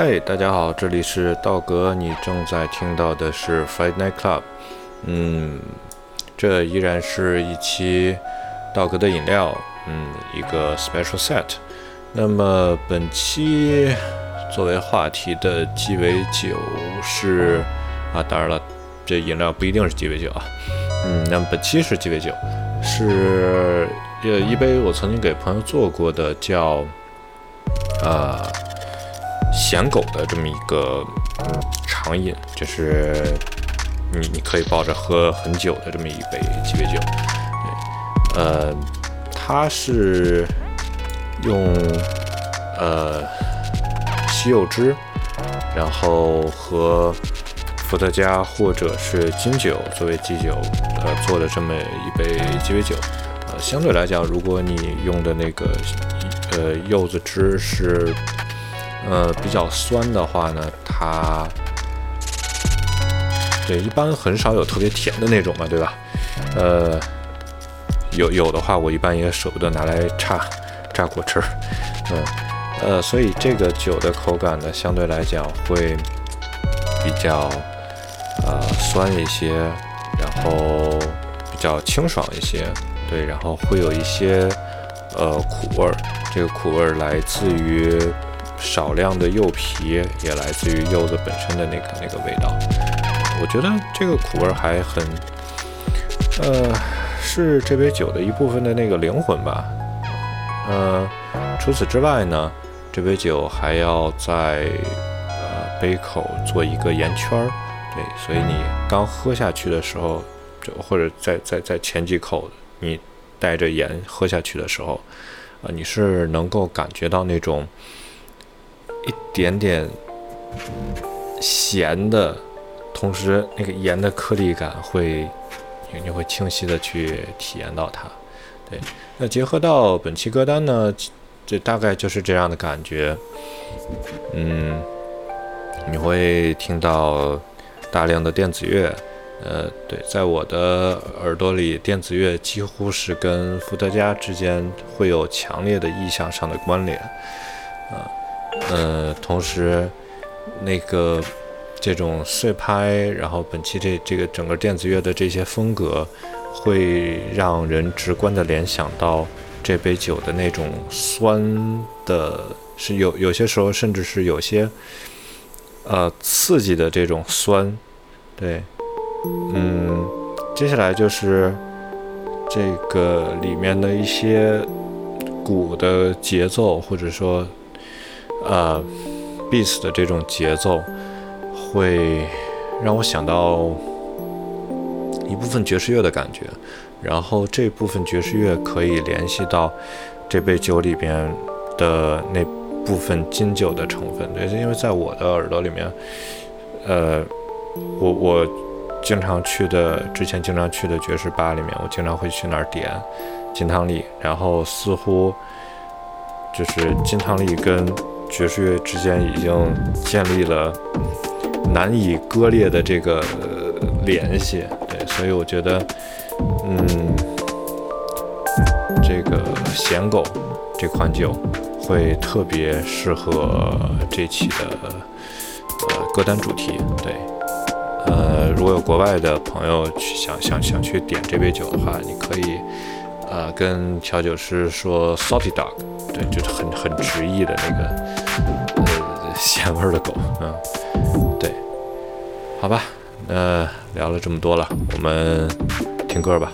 嘿，大家好，这里是道格，你正在听到的是 Friday Night Club。嗯，这依然是一期道格的饮料，嗯，一个 special set。那么本期作为话题的鸡尾酒是啊，当然了，这饮料不一定是鸡尾酒啊。嗯，那么本期是鸡尾酒，是呃一杯我曾经给朋友做过的，叫呃。咸狗的这么一个嗯长饮，就是你你可以抱着喝很久的这么一杯鸡尾酒。对，呃，它是用呃西柚汁，然后和伏特加或者是金酒作为基酒呃做的这么一杯鸡尾酒。呃，相对来讲，如果你用的那个呃柚子汁是呃，比较酸的话呢，它对一般很少有特别甜的那种嘛，对吧？呃，有有的话，我一般也舍不得拿来榨榨果汁儿，嗯，呃，所以这个酒的口感呢，相对来讲会比较呃酸一些，然后比较清爽一些，对，然后会有一些呃苦味儿，这个苦味儿来自于。少量的柚皮也来自于柚子本身的那个那个味道，我觉得这个苦味还很，呃，是这杯酒的一部分的那个灵魂吧。呃，除此之外呢，这杯酒还要在呃杯口做一个盐圈儿，对，所以你刚喝下去的时候，就或者在在在前几口你带着盐喝下去的时候，啊，你是能够感觉到那种。一点点咸的，同时那个盐的颗粒感会，你会清晰的去体验到它。对，那结合到本期歌单呢，这大概就是这样的感觉。嗯，你会听到大量的电子乐。呃，对，在我的耳朵里，电子乐几乎是跟伏特加之间会有强烈的意象上的关联。啊。呃，呃同时，那个这种碎拍，然后本期这这个整个电子乐的这些风格，会让人直观的联想到这杯酒的那种酸的，是有有些时候甚至是有些呃刺激的这种酸。对，嗯，接下来就是这个里面的一些鼓的节奏，或者说。呃，bass 的这种节奏会让我想到一部分爵士乐的感觉，然后这部分爵士乐可以联系到这杯酒里边的那部分金酒的成分。对，因为在我的耳朵里面，呃，我我经常去的之前经常去的爵士吧里面，我经常会去那儿点金汤力，然后似乎就是金汤力跟爵士乐之间已经建立了难以割裂的这个联系，对，所以我觉得，嗯，这个咸狗这款酒会特别适合这期的呃歌单主题，对，呃，如果有国外的朋友去想想想去点这杯酒的话，你可以呃跟调酒师说 salty dog。对，就是很很直译的那个味的狗，嗯，对，好吧，那聊了这么多了，我们听歌吧。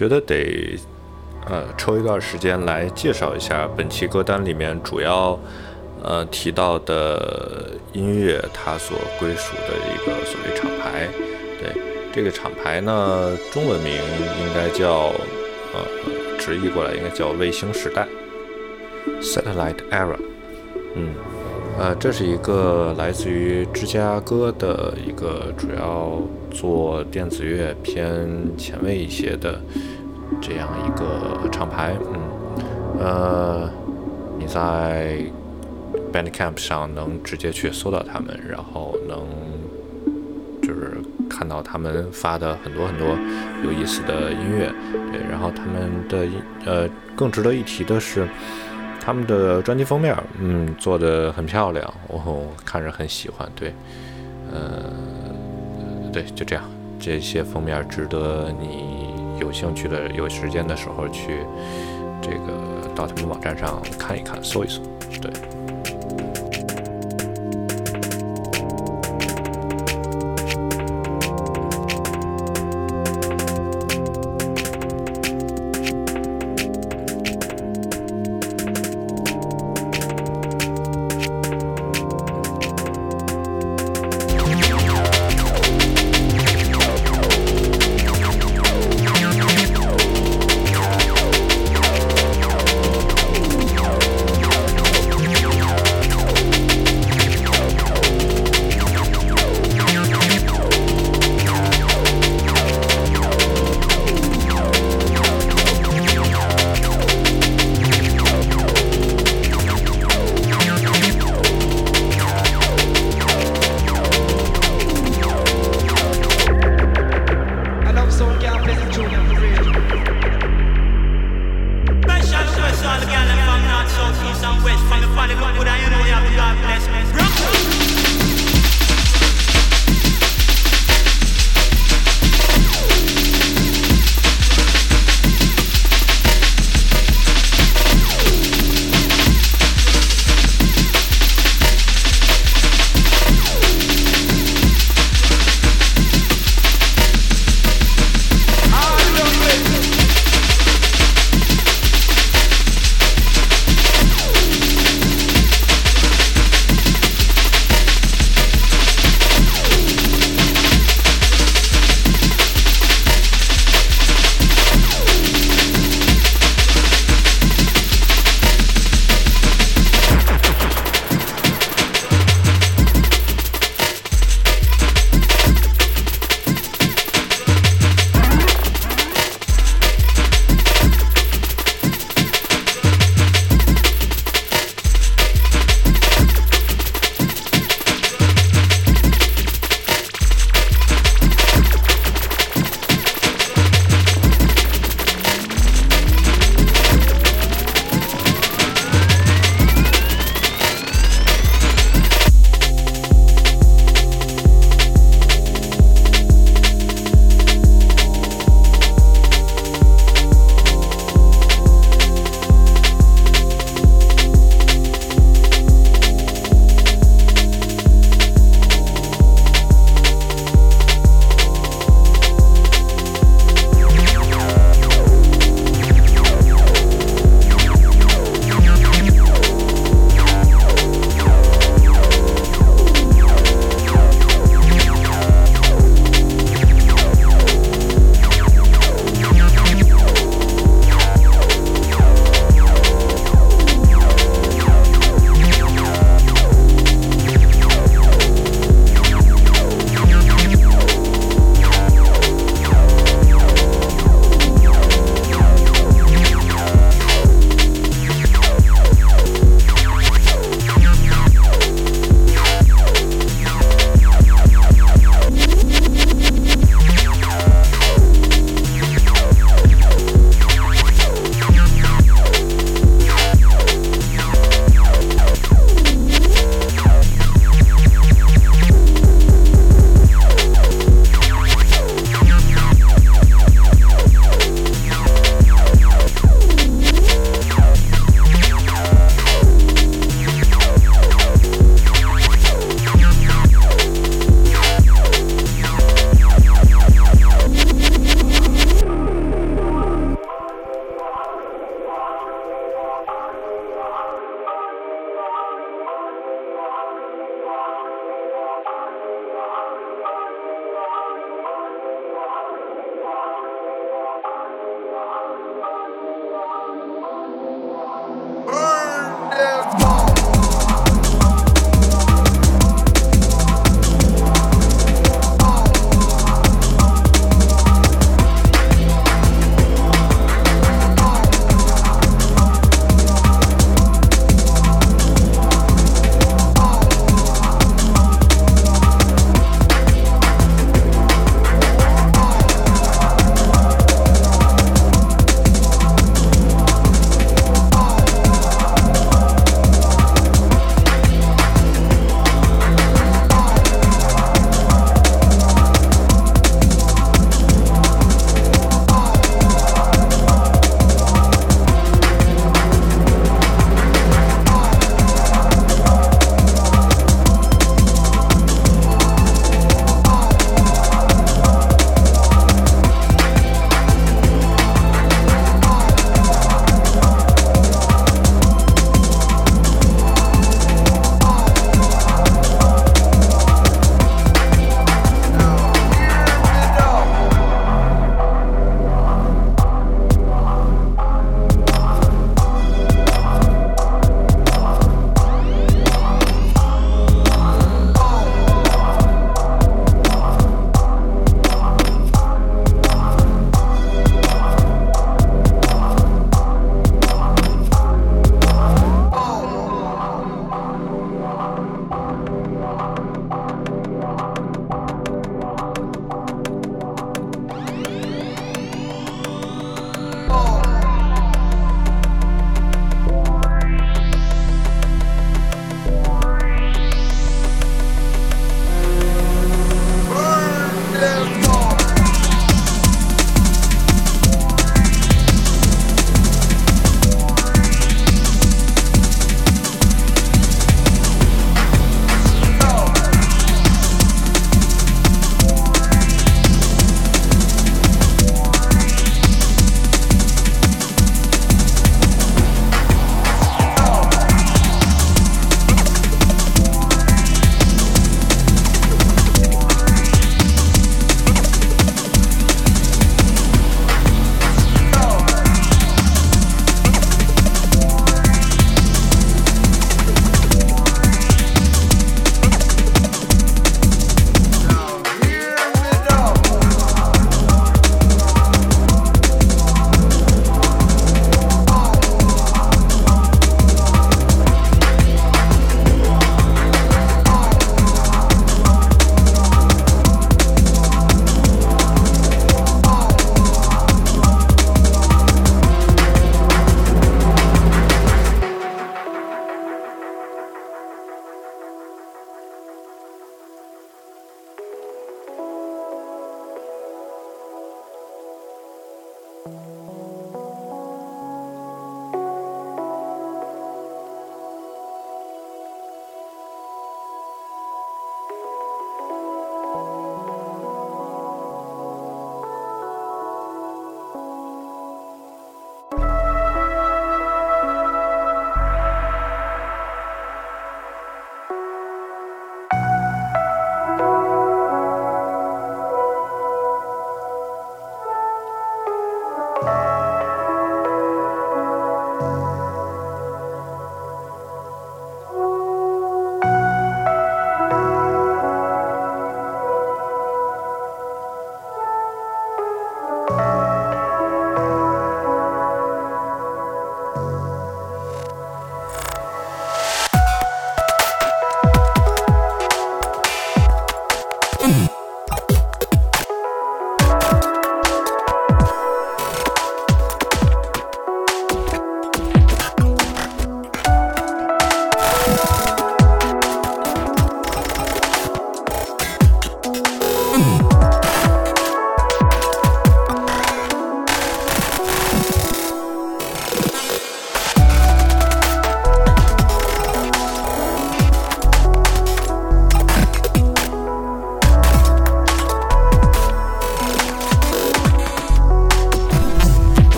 觉得得呃抽一段时间来介绍一下本期歌单里面主要呃提到的音乐它所归属的一个所谓厂牌。对这个厂牌呢，中文名应该叫呃直译过来应该叫卫星时代 （Satellite Era）。嗯。呃，这是一个来自于芝加哥的一个主要做电子乐偏前卫一些的这样一个厂牌，嗯，呃，你在 Bandcamp 上能直接去搜到他们，然后能就是看到他们发的很多很多有意思的音乐，对，然后他们的音呃更值得一提的是。他们的专辑封面，嗯，做的很漂亮，我看着很喜欢。对，呃，对，就这样，这些封面值得你有兴趣的、有时间的时候去这个到他们网站上看一看、搜一搜。对。